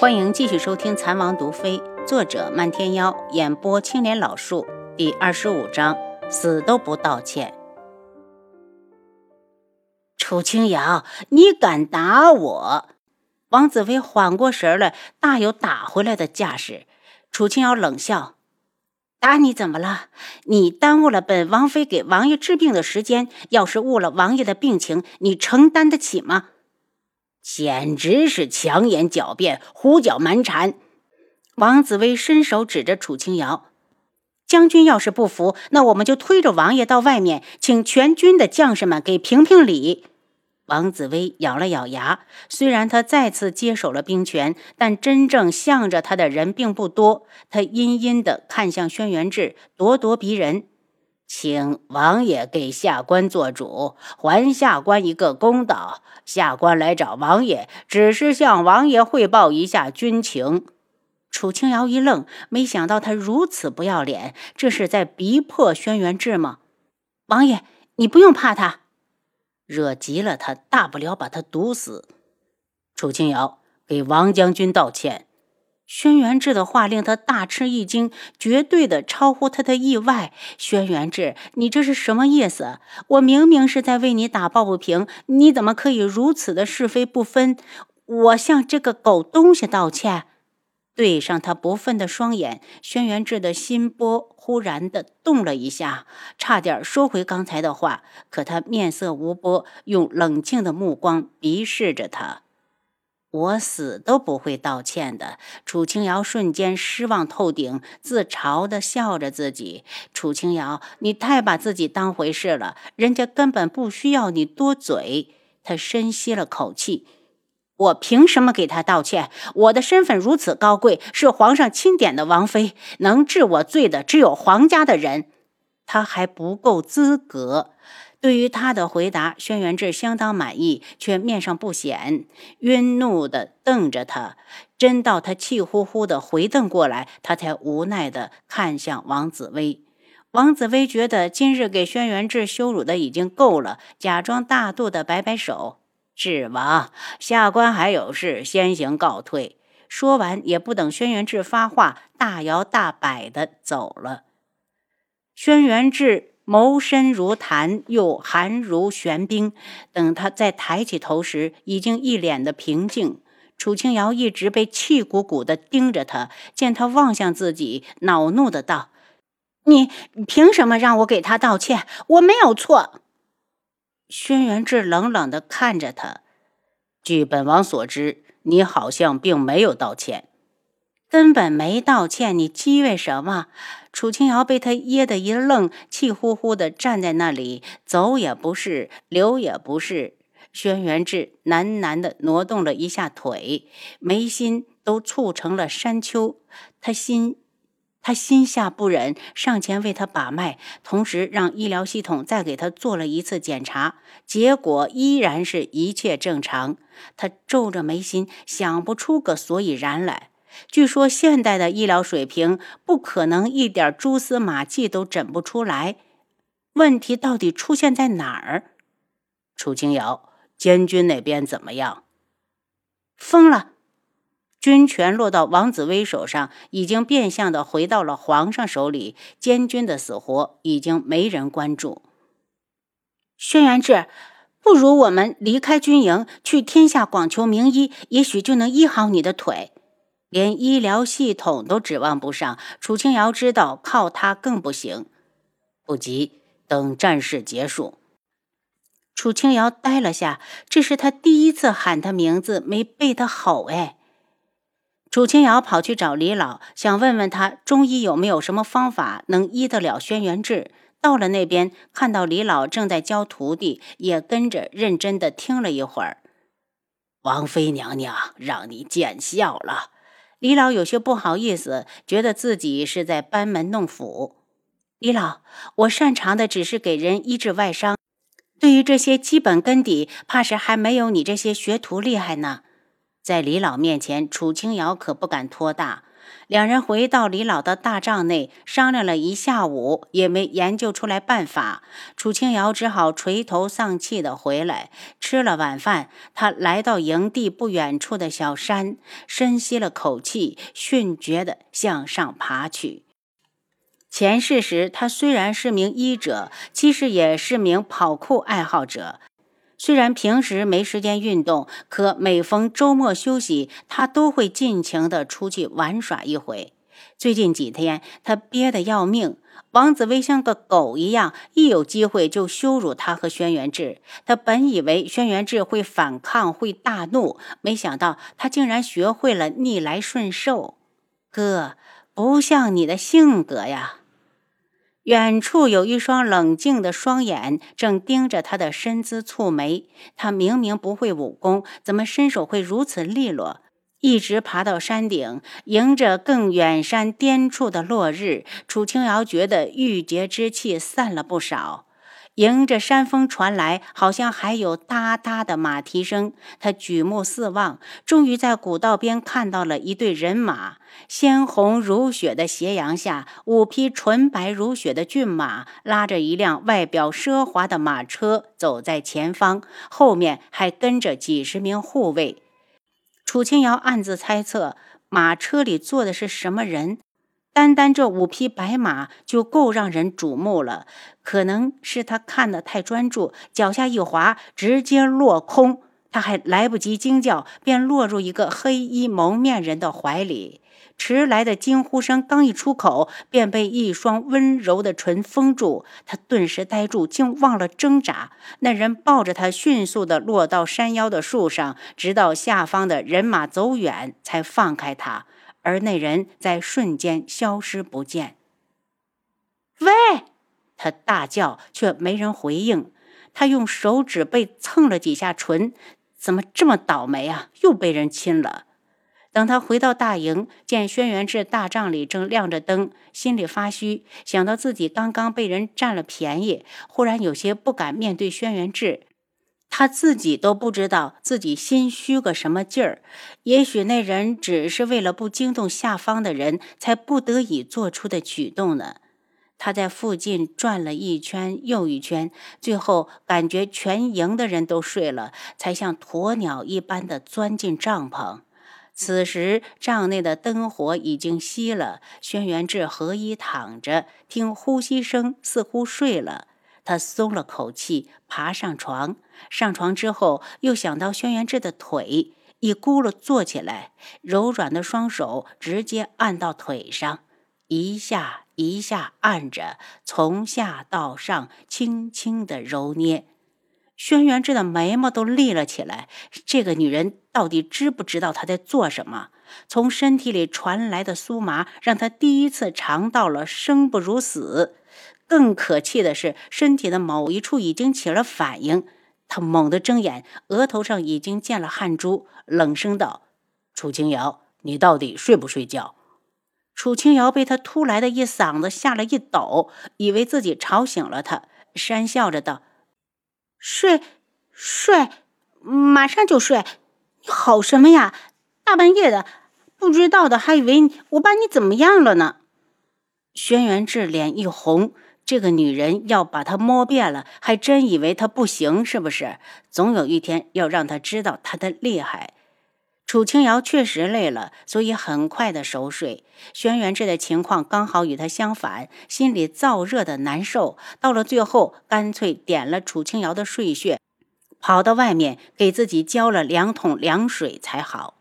欢迎继续收听《残王毒妃》，作者漫天妖，演播青莲老树，第二十五章：死都不道歉。楚清瑶，你敢打我？王子薇缓过神来，大有打回来的架势。楚清瑶冷笑：“打你怎么了？你耽误了本王妃给王爷治病的时间，要是误了王爷的病情，你承担得起吗？”简直是强颜狡辩、胡搅蛮缠！王子薇伸手指着楚清瑶：“将军要是不服，那我们就推着王爷到外面，请全军的将士们给评评理。”王子薇咬了咬牙，虽然他再次接手了兵权，但真正向着他的人并不多。他阴阴地看向轩辕志，咄咄逼人。请王爷给下官做主，还下官一个公道。下官来找王爷，只是向王爷汇报一下军情。楚清瑶一愣，没想到他如此不要脸，这是在逼迫轩辕志吗？王爷，你不用怕他，惹急了他，大不了把他毒死。楚清瑶，给王将军道歉。轩辕志的话令他大吃一惊，绝对的超乎他的意外。轩辕志，你这是什么意思？我明明是在为你打抱不平，你怎么可以如此的是非不分？我向这个狗东西道歉？对上他不忿的双眼，轩辕志的心波忽然的动了一下，差点说回刚才的话。可他面色无波，用冷静的目光鄙视着他。我死都不会道歉的。楚清瑶瞬间失望透顶，自嘲的笑着自己。楚清瑶，你太把自己当回事了，人家根本不需要你多嘴。他深吸了口气，我凭什么给他道歉？我的身份如此高贵，是皇上钦点的王妃，能治我罪的只有皇家的人，他还不够资格。对于他的回答，轩辕志相当满意，却面上不显，晕怒地瞪着他。真到他气呼呼地回瞪过来，他才无奈地看向王紫薇。王紫薇觉得今日给轩辕志羞辱的已经够了，假装大度的摆摆手：“志王，下官还有事，先行告退。”说完，也不等轩辕志发话，大摇大摆的走了。轩辕志。眸深如潭，又寒如玄冰。等他再抬起头时，已经一脸的平静。楚清瑶一直被气鼓鼓的盯着他，见他望向自己，恼怒的道：“你凭什么让我给他道歉？我没有错。”轩辕志冷冷的看着他：“据本王所知，你好像并没有道歉。”根本没道歉，你激为什么？楚清瑶被他噎得一愣，气呼呼地站在那里，走也不是，留也不是。轩辕志喃喃地挪动了一下腿，眉心都蹙成了山丘。他心，他心下不忍，上前为他把脉，同时让医疗系统再给他做了一次检查，结果依然是一切正常。他皱着眉心，想不出个所以然来。据说现代的医疗水平不可能一点蛛丝马迹都诊不出来，问题到底出现在哪儿？楚清瑶，监军那边怎么样？疯了！军权落到王子威手上，已经变相的回到了皇上手里，监军的死活已经没人关注。轩辕志，不如我们离开军营，去天下广求名医，也许就能医好你的腿。连医疗系统都指望不上，楚清瑶知道靠他更不行。不急，等战事结束。楚清瑶呆了下，这是他第一次喊他名字没被他吼。哎，楚清瑶跑去找李老，想问问他中医有没有什么方法能医得了轩辕志。到了那边，看到李老正在教徒弟，也跟着认真的听了一会儿。王妃娘娘让你见笑了。李老有些不好意思，觉得自己是在班门弄斧。李老，我擅长的只是给人医治外伤，对于这些基本根底，怕是还没有你这些学徒厉害呢。在李老面前，楚清瑶可不敢托大。两人回到李老的大帐内，商量了一下午，也没研究出来办法。楚清瑶只好垂头丧气地回来。吃了晚饭，他来到营地不远处的小山，深吸了口气，迅捷地向上爬去。前世时，他虽然是名医者，其实也是名跑酷爱好者。虽然平时没时间运动，可每逢周末休息，他都会尽情地出去玩耍一回。最近几天，他憋得要命。王子薇像个狗一样，一有机会就羞辱他和轩辕志。他本以为轩辕志会反抗，会大怒，没想到他竟然学会了逆来顺受。哥，不像你的性格呀。远处有一双冷静的双眼正盯着他的身姿蹙眉。他明明不会武功，怎么身手会如此利落？一直爬到山顶，迎着更远山巅处的落日，楚清瑶觉得郁结之气散了不少。迎着山风传来，好像还有哒哒的马蹄声。他举目四望，终于在古道边看到了一队人马。鲜红如血的斜阳下，五匹纯白如雪的骏马拉着一辆外表奢华的马车走在前方，后面还跟着几十名护卫。楚清瑶暗自猜测，马车里坐的是什么人？单单这五匹白马就够让人瞩目了，可能是他看得太专注，脚下一滑，直接落空。他还来不及惊叫，便落入一个黑衣蒙面人的怀里。迟来的惊呼声刚一出口，便被一双温柔的唇封住。他顿时呆住，竟忘了挣扎。那人抱着他，迅速地落到山腰的树上，直到下方的人马走远，才放开他。而那人在瞬间消失不见。喂！他大叫，却没人回应。他用手指被蹭了几下唇，怎么这么倒霉啊？又被人亲了。等他回到大营，见轩辕志大帐里正亮着灯，心里发虚，想到自己刚刚被人占了便宜，忽然有些不敢面对轩辕志。他自己都不知道自己心虚个什么劲儿，也许那人只是为了不惊动下方的人才不得已做出的举动呢。他在附近转了一圈又一圈，最后感觉全营的人都睡了，才像鸵鸟一般的钻进帐篷。此时帐内的灯火已经熄了，轩辕志合衣躺着，听呼吸声，似乎睡了。他松了口气，爬上床。上床之后，又想到轩辕志的腿，一咕噜坐起来，柔软的双手直接按到腿上，一下一下按着，从下到上轻轻的揉捏。轩辕志的眉毛都立了起来。这个女人到底知不知道他在做什么？从身体里传来的酥麻，让他第一次尝到了生不如死。更可气的是，身体的某一处已经起了反应。他猛地睁眼，额头上已经见了汗珠，冷声道：“楚清瑶，你到底睡不睡觉？”楚清瑶被他突来的一嗓子吓了一抖，以为自己吵醒了他，讪笑着道：“睡，睡，马上就睡。你吼什么呀？大半夜的，不知道的还以为我把你怎么样了呢。”轩辕志脸一红。这个女人要把他摸遍了，还真以为他不行是不是？总有一天要让他知道他的厉害。楚清瑶确实累了，所以很快的熟睡。轩辕志的情况刚好与他相反，心里燥热的难受。到了最后，干脆点了楚清瑶的睡穴，跑到外面给自己浇了两桶凉水才好。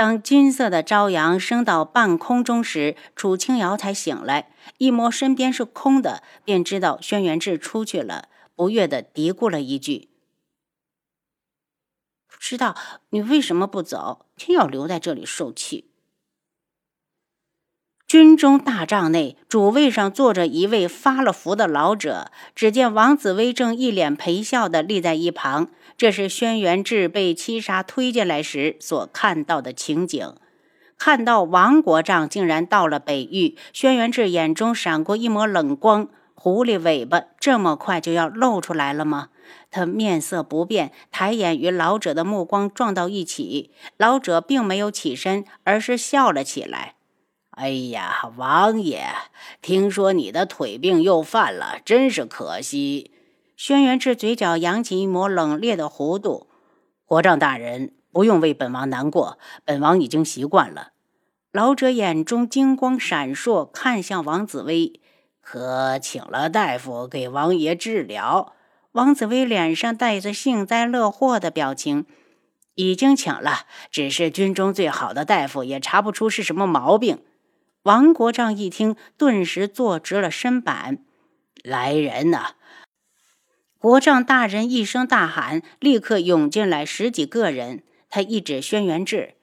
当金色的朝阳升到半空中时，楚清瑶才醒来，一摸身边是空的，便知道轩辕志出去了，不悦地嘀咕了一句：“不知道你为什么不走，偏要留在这里受气。”军中大帐内，主位上坐着一位发了福的老者。只见王子威正一脸陪笑地立在一旁。这是轩辕志被七杀推进来时所看到的情景。看到王国丈竟然到了北域，轩辕志眼中闪过一抹冷光。狐狸尾巴这么快就要露出来了吗？他面色不变，抬眼与老者的目光撞到一起。老者并没有起身，而是笑了起来。哎呀，王爷，听说你的腿病又犯了，真是可惜。轩辕志嘴角扬起一抹冷冽的弧度。国丈大人不用为本王难过，本王已经习惯了。老者眼中金光闪烁，看向王紫薇，可请了大夫给王爷治疗。王紫薇脸上带着幸灾乐祸的表情。已经请了，只是军中最好的大夫也查不出是什么毛病。王国丈一听，顿时坐直了身板。来人呐！国丈大人一声大喊，立刻涌进来十几个人。他一指轩辕志：“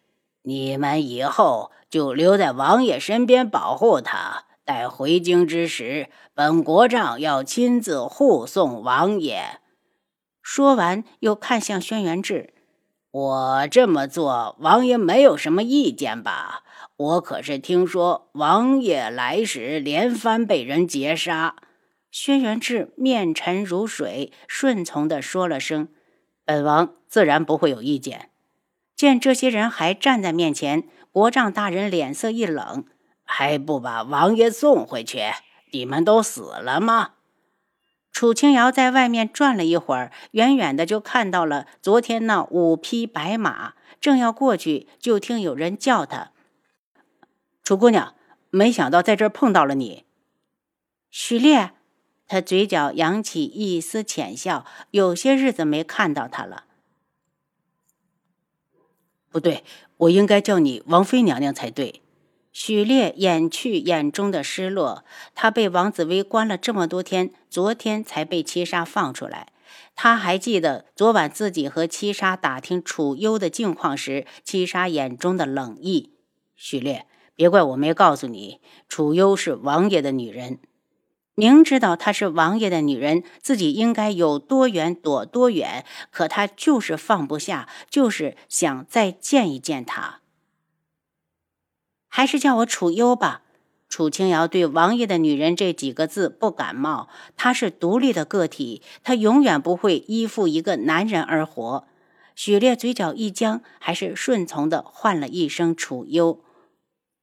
你们以后就留在王爷身边保护他。待回京之时，本国丈要亲自护送王爷。”说完，又看向轩辕志。我这么做，王爷没有什么意见吧？我可是听说王爷来时连番被人劫杀。轩辕志面沉如水，顺从地说了声：“本王自然不会有意见。”见这些人还站在面前，国丈大人脸色一冷：“还不把王爷送回去？你们都死了吗？”楚清瑶在外面转了一会儿，远远的就看到了昨天那五匹白马，正要过去，就听有人叫他：“楚姑娘，没想到在这儿碰到了你。”许烈，他嘴角扬起一丝浅笑，有些日子没看到他了。不对，我应该叫你王妃娘娘才对。许烈掩去眼中的失落，他被王子薇关了这么多天，昨天才被七杀放出来。他还记得昨晚自己和七杀打听楚幽的境况时，七杀眼中的冷意。许烈，别怪我没告诉你，楚幽是王爷的女人。明知道她是王爷的女人，自己应该有多远躲多远，可他就是放不下，就是想再见一见她。还是叫我楚幽吧。楚清瑶对“王爷的女人”这几个字不感冒。她是独立的个体，她永远不会依附一个男人而活。许烈嘴角一僵，还是顺从的唤了一声“楚幽”。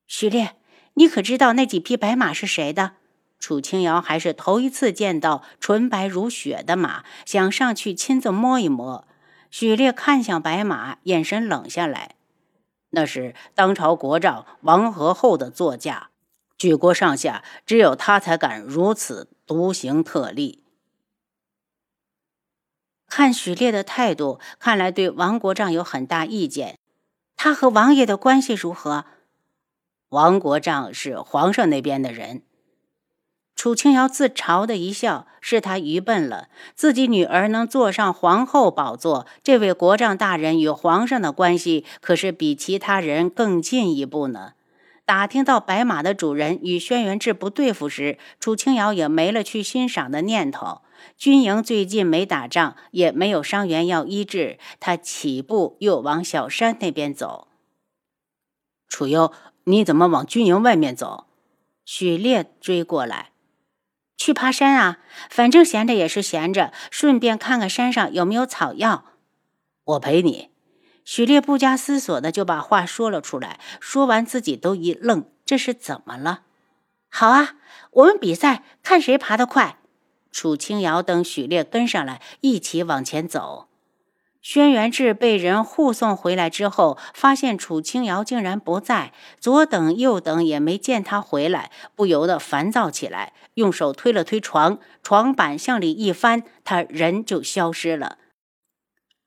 许烈，你可知道那几匹白马是谁的？楚清瑶还是头一次见到纯白如雪的马，想上去亲自摸一摸。许烈看向白马，眼神冷下来。那是当朝国丈王和后的座驾，举国上下只有他才敢如此独行特立。看许烈的态度，看来对王国丈有很大意见。他和王爷的关系如何？王国丈是皇上那边的人。楚清瑶自嘲的一笑，是他愚笨了。自己女儿能坐上皇后宝座，这位国丈大人与皇上的关系可是比其他人更进一步呢。打听到白马的主人与轩辕志不对付时，楚清瑶也没了去欣赏的念头。军营最近没打仗，也没有伤员要医治，他起步又往小山那边走。楚幽，你怎么往军营外面走？许烈追过来。去爬山啊，反正闲着也是闲着，顺便看看山上有没有草药。我陪你。许烈不加思索的就把话说了出来，说完自己都一愣，这是怎么了？好啊，我们比赛，看谁爬得快。楚清瑶等许烈跟上来，一起往前走。轩辕志被人护送回来之后，发现楚清瑶竟然不在，左等右等也没见他回来，不由得烦躁起来，用手推了推床，床板向里一翻，他人就消失了。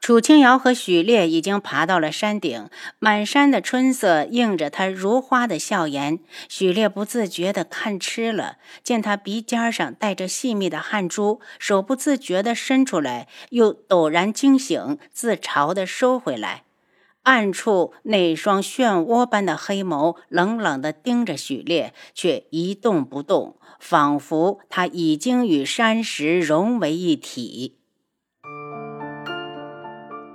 楚清瑶和许烈已经爬到了山顶，满山的春色映着他如花的笑颜。许烈不自觉地看痴了，见他鼻尖上带着细密的汗珠，手不自觉地伸出来，又陡然惊醒，自嘲地收回来。暗处那双漩涡般的黑眸冷冷地盯着许烈，却一动不动，仿佛他已经与山石融为一体。